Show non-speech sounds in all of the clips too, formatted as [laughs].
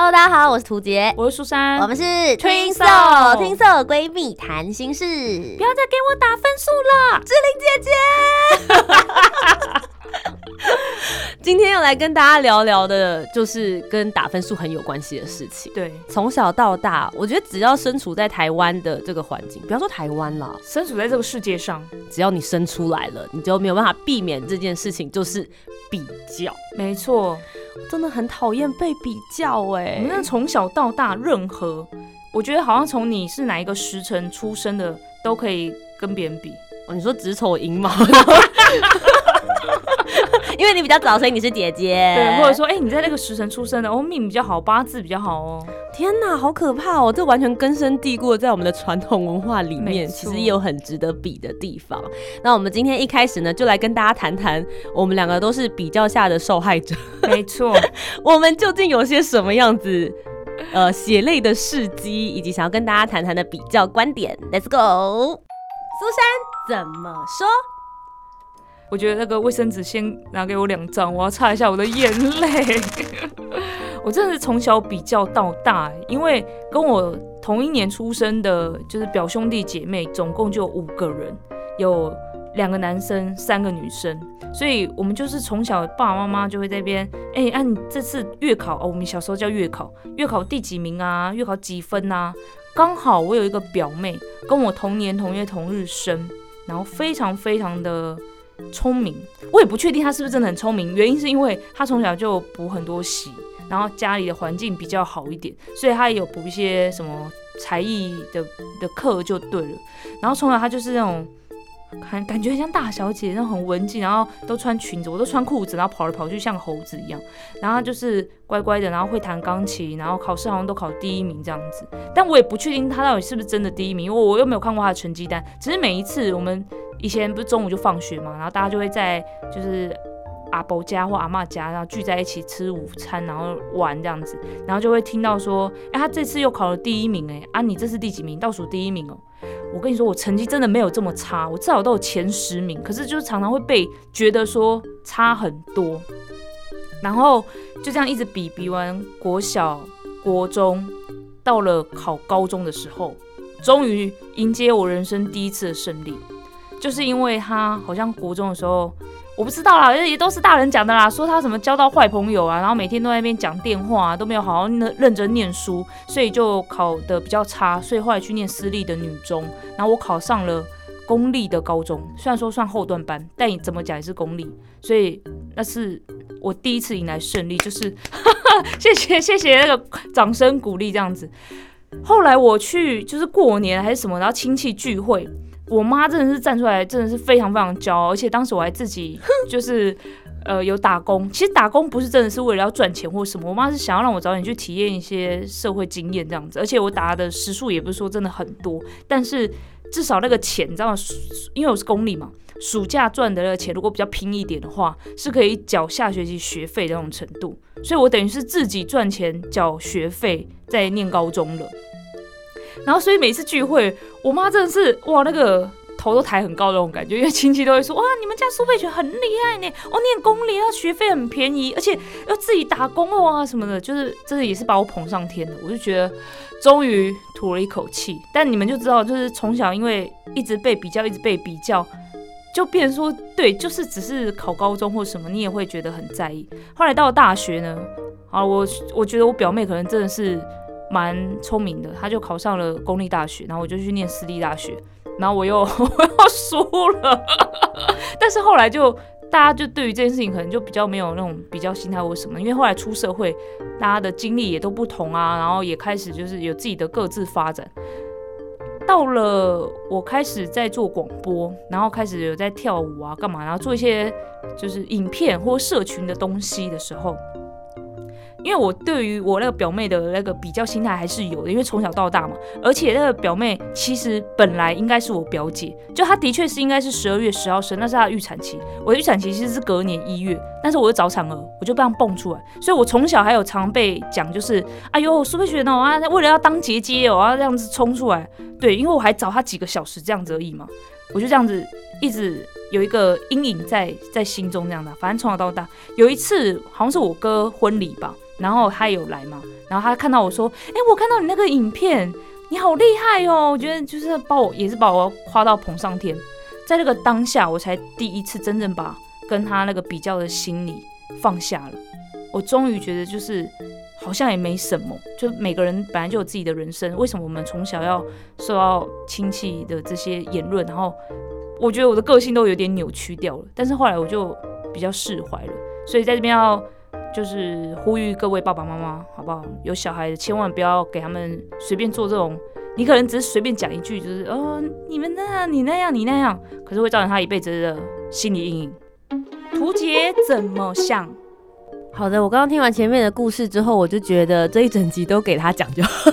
Hello，大家好，我是涂杰，我是苏珊，我们是 Twin Twin Soul Soul，Twin Soul 闺蜜谈心事。不要再给我打分数了，志玲姐姐。[laughs] 来跟大家聊聊的，就是跟打分数很有关系的事情。对，从小到大，我觉得只要身处在台湾的这个环境，不要说台湾啦，身处在这个世界上，只要你生出来了，你就没有办法避免这件事情，就是比较。没错，真的很讨厌被比较哎、那从小到大，任何我觉得好像从你是哪一个时辰出生的，都可以跟别人比。哦，你说子丑寅卯，[laughs] 因为你比较早，所以你是姐姐。对，或者说，哎、你在那个时辰出生的，哦，命比较好，八字比较好哦。天哪，好可怕哦！这完全根深蒂固在我们的传统文化里面，其实也有很值得比的地方。那我们今天一开始呢，就来跟大家谈谈，我们两个都是比较下的受害者，没错，[laughs] 我们究竟有些什么样子？呃，血泪的事迹，以及想要跟大家谈谈的比较观点，Let's go。苏珊怎么说？我觉得那个卫生纸先拿给我两张，我要擦一下我的眼泪。[laughs] 我真的是从小比较到大，因为跟我同一年出生的，就是表兄弟姐妹，总共就五个人，有两个男生，三个女生，所以我们就是从小爸爸妈妈就会在边，哎、啊，你这次月考哦，我们小时候叫月考，月考第几名啊？月考几分啊？刚好我有一个表妹，跟我同年同月同日生，然后非常非常的聪明，我也不确定他是不是真的很聪明，原因是因为他从小就补很多习，然后家里的环境比较好一点，所以他也有补一些什么才艺的的课就对了。然后从小他就是那种感感觉很像大小姐，那种很文静，然后都穿裙子，我都穿裤子，然后跑来跑去像猴子一样。然后她就是乖乖的，然后会弹钢琴，然后考试好像都考第一名这样子。但我也不确定他到底是不是真的第一名，因为我又没有看过他的成绩单。只是每一次我们以前不是中午就放学嘛，然后大家就会在就是阿伯家或阿嬷家，然后聚在一起吃午餐，然后玩这样子，然后就会听到说，哎、他这次又考了第一名、哎，啊，你这是第几名？倒数第一名哦。我跟你说，我成绩真的没有这么差，我至少都有前十名，可是就是常常会被觉得说差很多，然后就这样一直比，比完国小、国中，到了考高中的时候，终于迎接我人生第一次的胜利，就是因为他好像国中的时候，我不知道啦，也都是大人讲的啦，说他什么交到坏朋友啊，然后每天都在那边讲电话、啊，都没有好好认认真念书，所以就考得比较差，所以后来去念私立的女中，然后我考上了公立的高中，虽然说算后段班，但你怎么讲也是公立，所以那是我第一次迎来胜利，就是 [laughs] 谢谢谢谢那个掌声鼓励这样子。后来我去就是过年还是什么，然后亲戚聚会，我妈真的是站出来，真的是非常非常骄傲，而且当时我还自己 [laughs] 就是呃有打工。其实打工不是真的是为了要赚钱或什么，我妈是想要让我早点去体验一些社会经验这样子。而且我打的时数也不是说真的很多，但是至少那个钱，你知道吗？因为我是公立嘛，暑假赚的那个钱，如果比较拼一点的话，是可以缴下学期学费的那种程度。所以我等于是自己赚钱缴学费，在念高中了。然后所以每次聚会，我妈真的是哇那个。头都抬很高的那种感觉，因为亲戚都会说哇，你们家苏佩璇很厉害呢，哦，念公立，啊学费很便宜，而且要自己打工哦啊什么的，就是真的也是把我捧上天了。我就觉得终于吐了一口气。但你们就知道，就是从小因为一直被比较，一直被比较，就变成说，对，就是只是考高中或什么，你也会觉得很在意。后来到了大学呢，啊，我我觉得我表妹可能真的是蛮聪明的，他就考上了公立大学，然后我就去念私立大学，然后我又 [laughs] 我又输了，但是后来就大家就对于这件事情可能就比较没有那种比较心态或什么，因为后来出社会，大家的经历也都不同啊，然后也开始就是有自己的各自发展。到了我开始在做广播，然后开始有在跳舞啊，干嘛，然后做一些就是影片或社群的东西的时候，因为我对于我那个表妹的那个比较心态还是有的，因为从小到大嘛，而且那个表妹其实本来应该是我表姐，就她的确是应该是十二月十号生，那是她的预产期，我的预产期其实是隔年一月，但是我又早产儿，我就这样蹦出来，所以我从小还有常被讲，就是哎呦苏佩璇哦啊，为了要当姐姐哦，要这样子冲出来，对，因为我还早她几个小时这样子而已嘛，我就这样子一直。有一个阴影在在心中这样的，反正从小到大，有一次好像是我哥婚礼吧，然后他有来嘛，然后他看到我说，哎，我看到你那个影片，你好厉害哦，我觉得就是把我也是把我夸到捧上天，在那个当下，我才第一次真正把跟他那个比较的心理放下了，我终于觉得就是好像也没什么，就每个人本来就有自己的人生，为什么我们从小要受到亲戚的这些言论，然后。我觉得我的个性都有点扭曲掉了，但是后来我就比较释怀了。所以在这边要就是呼吁各位爸爸妈妈，好不好？有小孩的千万不要给他们随便做这种，你可能只是随便讲一句，就是哦你们那样，你那样，你那样，可是会造成他一辈子的心理阴影。图杰怎么想？好的，我刚刚听完前面的故事之后，我就觉得这一整集都给他讲就好。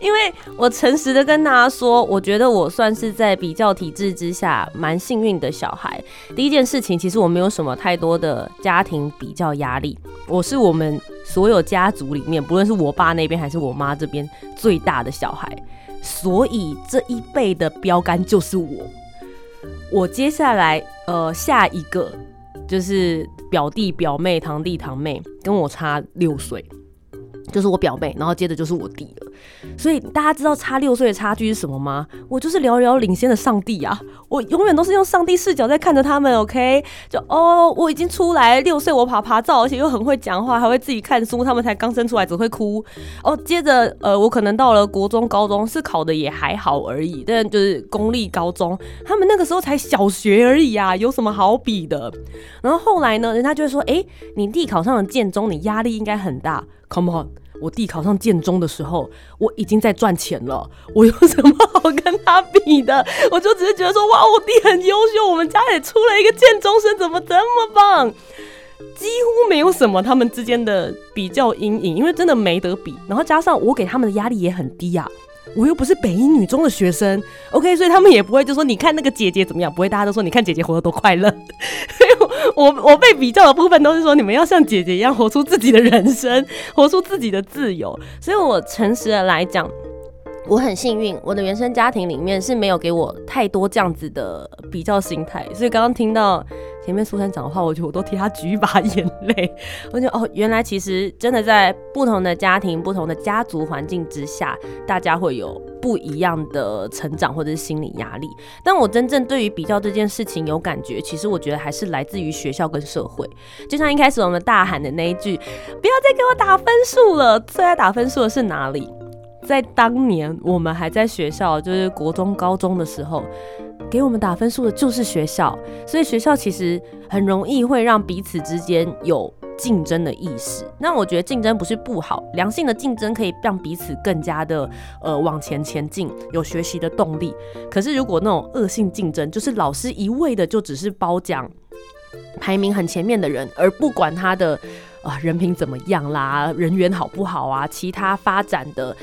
因为我诚实的跟大家说，我觉得我算是在比较体制之下蛮幸运的小孩。第一件事情，其实我没有什么太多的家庭比较压力，我是我们所有家族里面，不论是我爸那边还是我妈这边最大的小孩，所以这一辈的标杆就是我。我接下来呃下一个就是表弟表妹堂弟堂妹跟我差六岁。就是我表妹，然后接着就是我弟了。所以大家知道差六岁的差距是什么吗？我就是遥遥领先的上帝啊！我永远都是用上帝视角在看着他们。OK，就哦，我已经出来六岁，我爬爬照，而且又很会讲话，还会自己看书。他们才刚生出来，只会哭。哦，接着呃，我可能到了国中、高中是考的也还好而已，但就是公立高中，他们那个时候才小学而已啊，有什么好比的？然后后来呢，人家就会说，哎，你弟考上了建中，你压力应该很大。Come on，我弟考上建中的时候，我已经在赚钱了，我有什么好跟他比的？我就只是觉得说，哇，我弟很优秀，我们家也出了一个建中生，怎么这么棒？几乎没有什么他们之间的比较阴影，因为真的没得比。然后加上我给他们的压力也很低啊。我又不是北一女中的学生，OK，所以他们也不会就说你看那个姐姐怎么样，不会大家都说你看姐姐活得多快乐。所 [laughs] 以我我被比较的部分都是说你们要像姐姐一样活出自己的人生，活出自己的自由。所以我诚实的来讲。我很幸运，我的原生家庭里面是没有给我太多这样子的比较心态，所以刚刚听到前面苏珊讲的话，我觉得我都替他举一把眼泪。[laughs] 我觉得哦，原来其实真的在不同的家庭、不同的家族环境之下，大家会有不一样的成长或者是心理压力。但我真正对于比较这件事情有感觉，其实我觉得还是来自于学校跟社会。就像一开始我们大喊的那一句：“不要再给我打分数了！”最爱打分数的是哪里？在当年，我们还在学校，就是国中、高中的时候，给我们打分数的就是学校，所以学校其实很容易会让彼此之间有竞争的意识。那我觉得竞争不是不好，良性的竞争可以让彼此更加的呃往前前进，有学习的动力。可是如果那种恶性竞争，就是老师一味的就只是褒奖排名很前面的人，而不管他的啊人品怎么样啦，人缘好不好啊，其他发展的。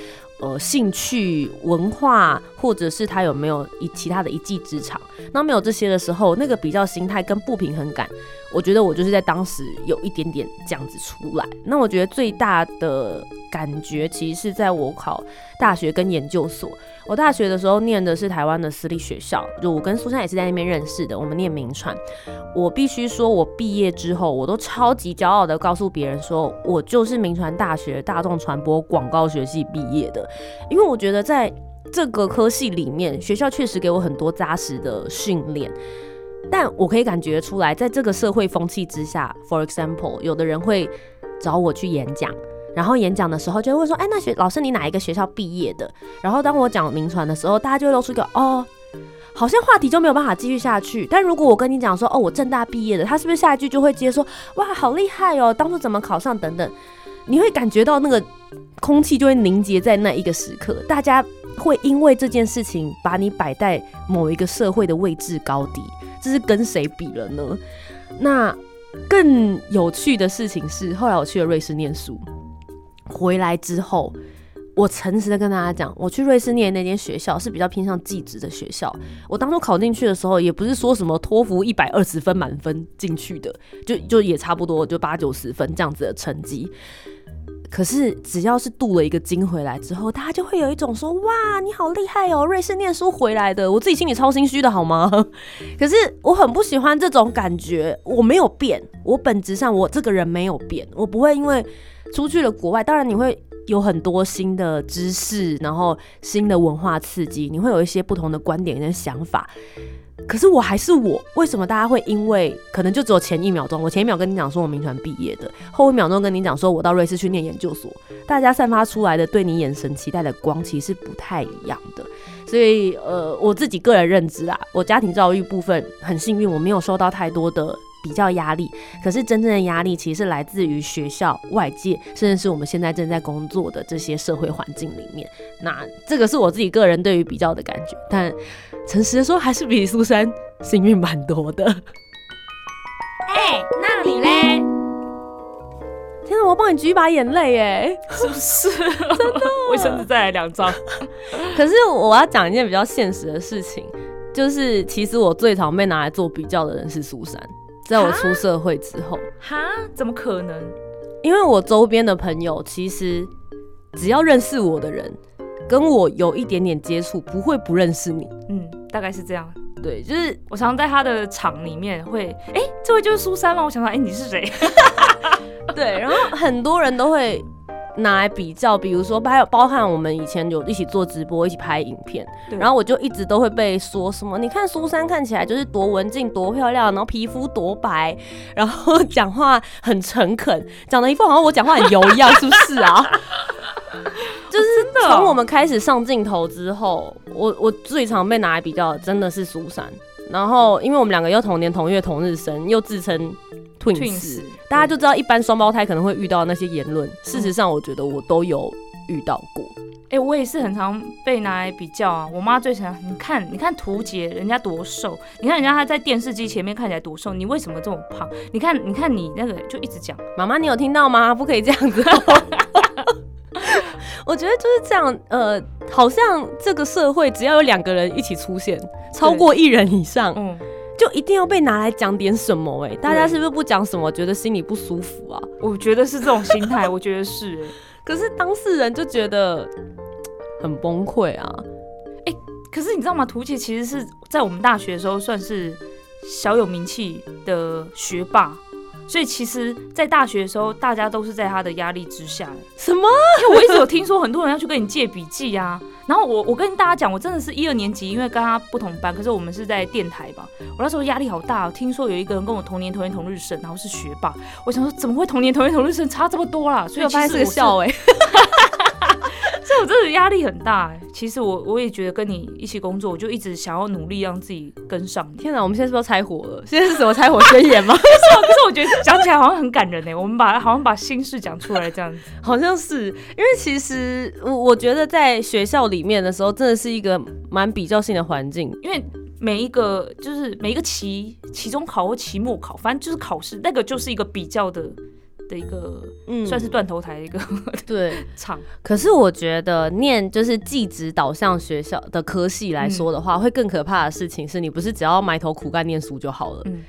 呃，兴趣、文化，或者是他有没有一其他的一技之长？那没有这些的时候，那个比较心态跟不平衡感，我觉得我就是在当时有一点点这样子出来。那我觉得最大的感觉，其实是在我考大学跟研究所。我大学的时候念的是台湾的私立学校，就我跟苏珊也是在那边认识的。我们念名传，我必须说，我毕业之后，我都超级骄傲的告诉别人说，我就是名传大学大众传播广告学系毕业的。因为我觉得在 [laughs] 这个科系里面，学校确实给我很多扎实的训练，但我可以感觉出来，在这个社会风气之下，for example，有的人会找我去演讲。然后演讲的时候就会说，哎，那学老师你哪一个学校毕业的？然后当我讲名传的时候，大家就会露出一个哦，好像话题就没有办法继续下去。但如果我跟你讲说，哦，我正大毕业的，他是不是下一句就会接说，哇，好厉害哦，当初怎么考上等等？你会感觉到那个空气就会凝结在那一个时刻，大家会因为这件事情把你摆在某一个社会的位置高低，这是跟谁比了呢？那。更有趣的事情是，后来我去了瑞士念书，回来之后。我诚实的跟大家讲，我去瑞士念那间学校是比较偏向技职的学校。我当初考进去的时候，也不是说什么托福一百二十分满分进去的，就就也差不多就八九十分这样子的成绩。可是只要是镀了一个金回来之后，大家就会有一种说：“哇，你好厉害哦，瑞士念书回来的。”我自己心里超心虚的好吗？[laughs] 可是我很不喜欢这种感觉。我没有变，我本质上我这个人没有变，我不会因为出去了国外，当然你会。有很多新的知识，然后新的文化刺激，你会有一些不同的观点跟想法。可是我还是我，为什么大家会因为可能就只有前一秒钟，我前一秒跟你讲说我民团毕业的，后一秒钟跟你讲说我到瑞士去念研究所，大家散发出来的对你眼神期待的光其实不太一样的。所以呃，我自己个人认知啊，我家庭教育部分很幸运，我没有受到太多的。比较压力，可是真正的压力其实是来自于学校、外界，甚至是我们现在正在工作的这些社会环境里面。那这个是我自己个人对于比较的感觉，但诚实的说，还是比苏珊幸运蛮多的。[laughs] 哎，那你嘞？天哪，我要帮你举一把眼泪，哎，是不是？[laughs] 真的，[laughs] 卫生纸再来两张。可是我要讲一件比较现实的事情，就是其实我最常被拿来做比较的人是苏珊。在我出社会之后，哈？怎么可能？因为我周边的朋友，其实只要认识我的人，跟我有一点点接触，不会不认识你。嗯，大概是这样。对，就是我常常在他的场里面会，哎，这位就是苏珊吗？我想到，哎，你是谁？[laughs] 对，然后很多人都会。拿来比较，比如说还有包含我们以前有一起做直播，一起拍影片，然后我就一直都会被说什么，你看苏珊看起来就是多文静、多漂亮，然后皮肤多白，然后讲话很诚恳，讲的一副好像我讲话很油一样，是不是啊？[laughs] 就是从我们开始上镜头之后，我我最常被拿来比较的真的是苏珊。然后，因为我们两个又同年同月同日生，又自称 twins，大家就知道一般双胞胎可能会遇到那些言论。事实上，我觉得我都有遇到过。哎，我也是很常被拿来比较啊。我妈最常，你看，你看图姐人家多瘦，你看人家她在电视机前面看起来多瘦，你为什么这么胖？你看，你看你那个就一直讲，妈妈，你有听到吗？不可以这样子。[laughs] 我觉得就是这样，呃，好像这个社会只要有两个人一起出现，超过一人以上，嗯，就一定要被拿来讲点什么，哎，大家是不是不讲什么，觉得心里不舒服啊？我觉得是这种心态，我觉得是，[laughs] 可是当事人就觉得很崩溃啊，哎，可是你知道吗？图姐其实是在我们大学的时候算是小有名气的学霸。所以其实，在大学的时候，大家都是在他的压力之下。什么？因为我一直有听说很多人要去跟你借笔记啊。然后我我跟大家讲，我真的是一二年级，因为跟他不同班，可是我们是在电台吧。我那时候压力好大。听说有一个人跟我同年同月同日生，然后是学霸。我想说，怎么会同年同月同日生差这么多啦？所以我发现是个笑哎。所以我真的压力很大哎。其实我我也觉得跟你一起工作，我就一直想要努力让自己跟上。天哪，我们现在是不是要拆火了？现在是什么拆火宣言吗？[laughs] 可是可是我觉得讲起来好像很感人哎。我们把好像把心事讲出来这样子，[laughs] 好像是因为其实我我觉得在学校里面的时候，真的是一个蛮比较性的环境，因为每一个就是每一个期期中考或期末考，反正就是考试，那个就是一个比较的。的一个，嗯，算是断头台的一个 [laughs] 对场。可是我觉得念就是技职导向学校的科系来说的话，会更可怕的事情是你不是只要埋头苦干念书就好了，嗯，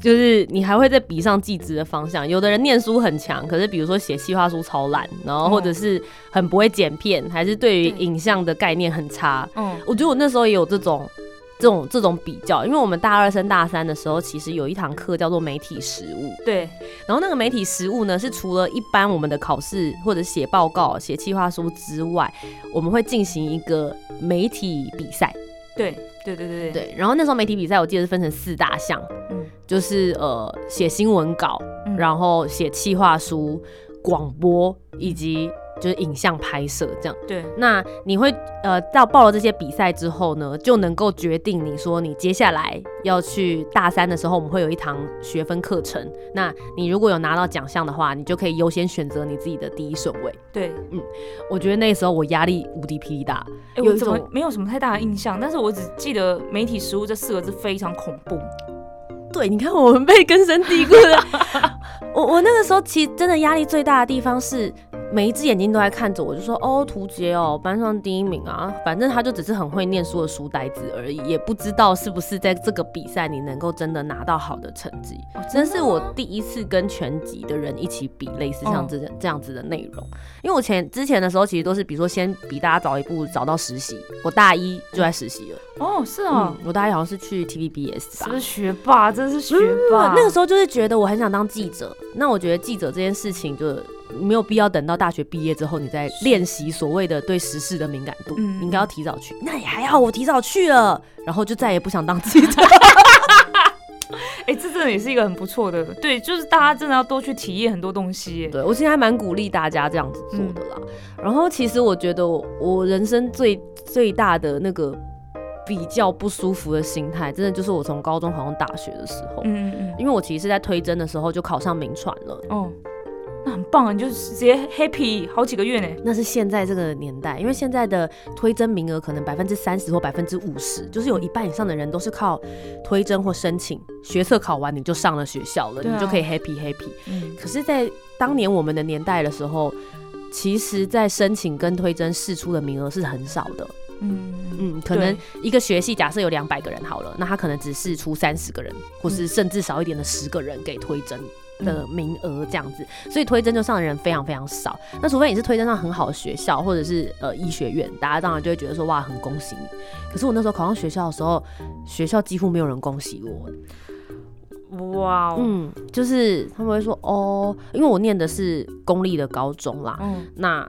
就是你还会再比上技职的方向。有的人念书很强，可是比如说写计划书超烂，然后或者是很不会剪片，还是对于影像的概念很差。嗯，我觉得我那时候也有这种。这种这种比较，因为我们大二升大三的时候，其实有一堂课叫做媒体实务。对，然后那个媒体实务呢，是除了一般我们的考试或者写报告、写计划书之外，我们会进行一个媒体比赛。对，对对对对。然后那时候媒体比赛，我记得是分成四大项，嗯，就是呃写新闻稿，然后写企划书、广播以及。就是影像拍摄这样，对。那你会呃到报了这些比赛之后呢，就能够决定你说你接下来要去大三的时候，我们会有一堂学分课程。那你如果有拿到奖项的话，你就可以优先选择你自己的第一顺位。对，嗯，我觉得那时候我压力无敌霹雳大，有一种没有什么太大的印象，但是我只记得媒体实务这四个字非常恐怖。对，你看我们被根深蒂固了。[laughs] 我我那个时候其实真的压力最大的地方是。每一只眼睛都在看着我，就说：“哦，图杰哦，班上第一名啊！反正他就只是很会念书的书呆子而已，也不知道是不是在这个比赛你能够真的拿到好的成绩。真是我第一次跟全级的人一起比类似像这这样子的内容，因为我前之前的时候其实都是比如说先比大家早一步找到实习，我大一就在实习了。哦，是啊，我大一好像是去 TVBS 吧？是学霸，真是学霸。那个时候就是觉得我很想当记者，那我觉得记者这件事情就。没有必要等到大学毕业之后，你再练习所谓的对时事的敏感度，应该要提早去。那也还好，我提早去了，然后就再也不想当记者。[laughs] 哎，这真的也是一个很不错的，对，就是大家真的要多去体验很多东西。对我现在还蛮鼓励大家这样子做的啦。然后其实我觉得我人生最最大的那个比较不舒服的心态，真的就是我从高中考上大学的时候，嗯嗯，因为我其实是在推甄的时候就考上名传了，哦。那很棒啊！你就直接 happy 好几个月呢。那是现在这个年代，因为现在的推甄名额可能百分之三十或百分之五十，就是有一半以上的人都是靠推甄或申请学测考完你就上了学校了，你就可以 happy happy。嗯。可是，在当年我们的年代的时候，其实，在申请跟推甄试出的名额是很少的。嗯嗯。可能一个学系假设有两百个人好了，那他可能只试出三十个人，或是甚至少一点的十个人给推甄。的名额这样子，所以推甄就上的人非常非常少。那除非你是推甄上很好的学校，或者是呃医学院，大家当然就会觉得说哇很恭喜你。可是我那时候考上学校的时候，学校几乎没有人恭喜我。哇，嗯，就是他们会说哦，因为我念的是公立的高中啦，嗯，那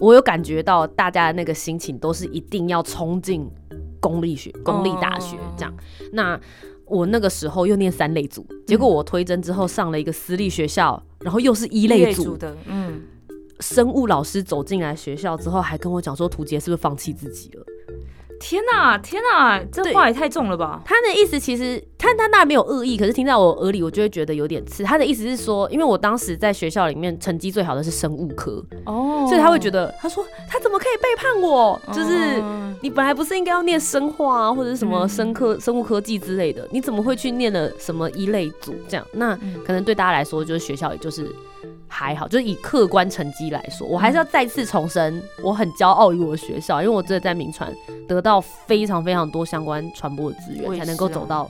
我有感觉到大家的那个心情都是一定要冲进公立学、公立大学这样，那。我那个时候又念三类组，结果我推甄之后上了一个私立学校，然后又是一类组的，嗯，生物老师走进来学校之后，还跟我讲说，图杰是不是放弃自己了？天哪，天哪，这话也太重了吧！他的意思其实他他那没有恶意，可是听在我耳里，我就会觉得有点刺。他的意思是说，因为我当时在学校里面成绩最好的是生物科哦，所以他会觉得，他说他怎么可以背叛我？就是你本来不是应该要念生化啊，或者是什么生科、生物科技之类的，你怎么会去念了什么一类组？这样，那可能对大家来说，就是学校也就是。还好，就是以客观成绩来说，我还是要再次重申，我很骄傲于我的学校，因为我真的在名传得到非常非常多相关传播的资源，才能够走到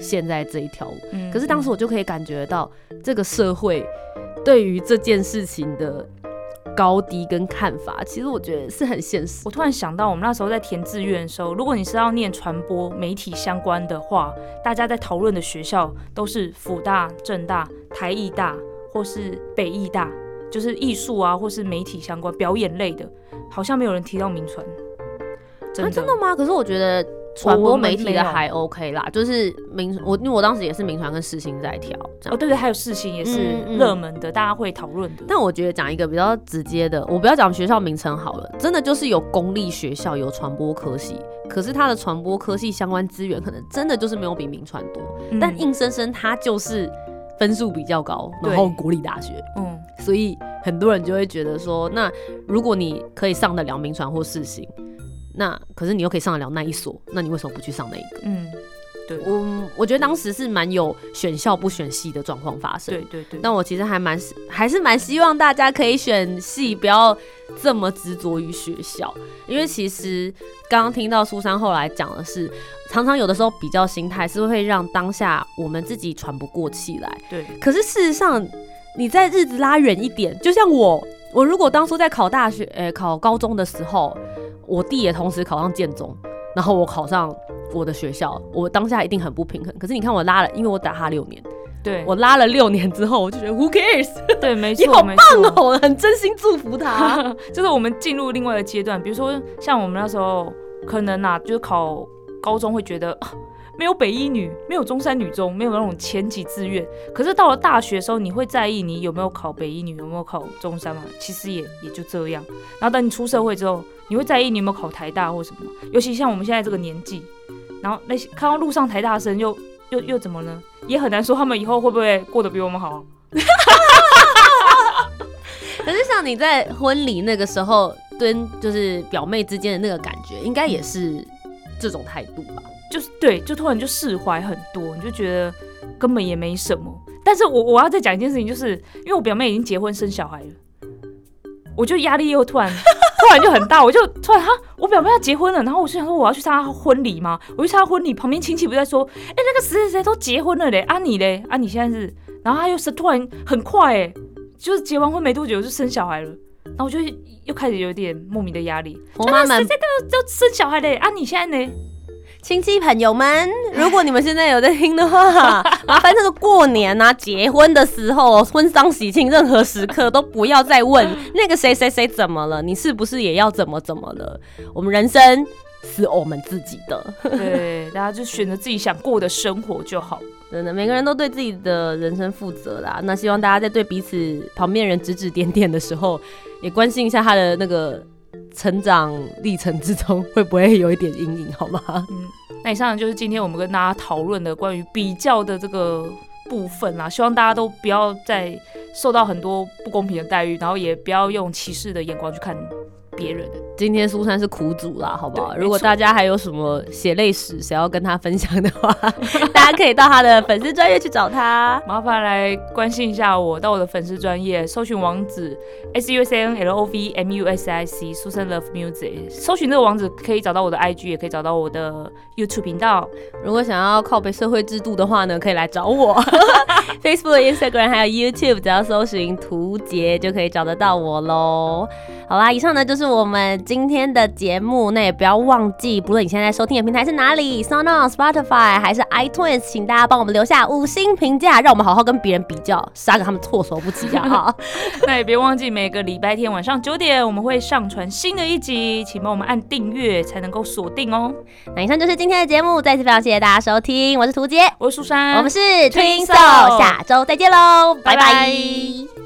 现在这一条路。可是当时我就可以感觉到，这个社会对于这件事情的高低跟看法，其实我觉得是很现实。我突然想到，我们那时候在填志愿的时候，如果你是要念传播媒体相关的话，大家在讨论的学校都是辅大、正大、台艺大。或是北艺大，就是艺术啊，或是媒体相关表演类的，好像没有人提到名传。真的吗？可是我觉得传播媒体的还 OK 啦，就是民我因为我当时也是民传跟世新在挑。哦，对对，还有世新也是热门的，大家会讨论的。但我觉得讲一个比较直接的，我不要讲学校名称好了，真的就是有公立学校有传播科系，可是它的传播科系相关资源可能真的就是没有比民传多，但硬生生它就是。分数比较高，然后国立大学，嗯，所以很多人就会觉得说，那如果你可以上得了名传或世新，那可是你又可以上得了那一所，那你为什么不去上那一个？嗯。对，我我觉得当时是蛮有选校不选系的状况发生。对对对。那我其实还蛮还是蛮希望大家可以选系，不要这么执着于学校。因为其实刚刚听到苏珊后来讲的是，常常有的时候比较心态是会让当下我们自己喘不过气来。对。可是事实上，你在日子拉远一点，就像我，我如果当初在考大学，诶，考高中的时候，我弟也同时考上建中。然后我考上我的学校，我当下一定很不平衡。可是你看我拉了，因为我打他六年，对我拉了六年之后，我就觉得 Who cares？对，没错，[laughs] 你好棒哦，很真心祝福他。[laughs] 就是我们进入另外一个阶段，比如说像我们那时候可能啊，就是考高中会觉得。[sighs] 没有北一女，没有中山女中，没有那种前几志愿。可是到了大学的时候，你会在意你有没有考北一女，有没有考中山吗？其实也也就这样。然后等你出社会之后，你会在意你有没有考台大或什么？尤其像我们现在这个年纪，然后那些看到路上台大生又又又怎么呢？也很难说他们以后会不会过得比我们好。[laughs] 可是像你在婚礼那个时候跟就是表妹之间的那个感觉，应该也是这种态度吧？就是对，就突然就释怀很多，你就觉得根本也没什么。但是我我要再讲一件事情，就是因为我表妹已经结婚生小孩了，我就压力又突然突然就很大，我就突然哈，我表妹要结婚了，然后我就想说我要去参加婚礼吗？我去参加婚礼，旁边亲戚不在说，哎、那个谁谁谁都结婚了嘞，啊你嘞，啊你现在是，然后他又是突然很快哎，就是结完婚没多久就生小孩了，然后我就又开始有点莫名的压力，婆妈们谁谁都都生小孩嘞，啊你现在呢？亲戚朋友们，如果你们现在有在听的话，[laughs] 麻烦这个过年啊、结婚的时候、婚丧喜庆，任何时刻都不要再问 [laughs] 那个谁谁谁怎么了，你是不是也要怎么怎么了？我们人生是我们自己的，对，大家就选择自己想过的生活就好。真的，每个人都对自己的人生负责啦。那希望大家在对彼此旁边人指指点点的时候，也关心一下他的那个成长历程之中会不会有一点阴影，好吗？嗯，那以上就是今天我们跟大家讨论的关于比较的这个部分啦。希望大家都不要再受到很多不公平的待遇，然后也不要用歧视的眼光去看别人。今天苏珊是苦主啦，好不好？如果大家还有什么血泪史想要跟他分享的话，[laughs] 大家可以到他的粉丝专业去找他。麻烦来关心一下我，到我的粉丝专业搜寻网址 s u s n l o v m u s i c Susan Love Music，搜寻这个网址可以找到我的 IG，也可以找到我的 YouTube 频道。如果想要靠北社会制度的话呢，可以来找我。[laughs] Facebook、Instagram 还有 YouTube，只要搜寻图杰就可以找得到我喽。好啦，以上呢就是我们今天的节目。那也不要忘记，不论你现在收听的平台是哪里，Sound On、Spotify 还是 iTunes，请大家帮我们留下五星评价，让我们好好跟别人比较，杀个他们措手不及啊！哈 [laughs] 那也别忘记每个礼拜天晚上九点我们会上传新的一集，请帮我们按订阅才能够锁定哦。那以上就是今天的节目，再次非常谢谢大家收听，我是图杰，我是苏珊，我们是 Twin Twin Soul，Soul 下周再见喽，拜拜拜拜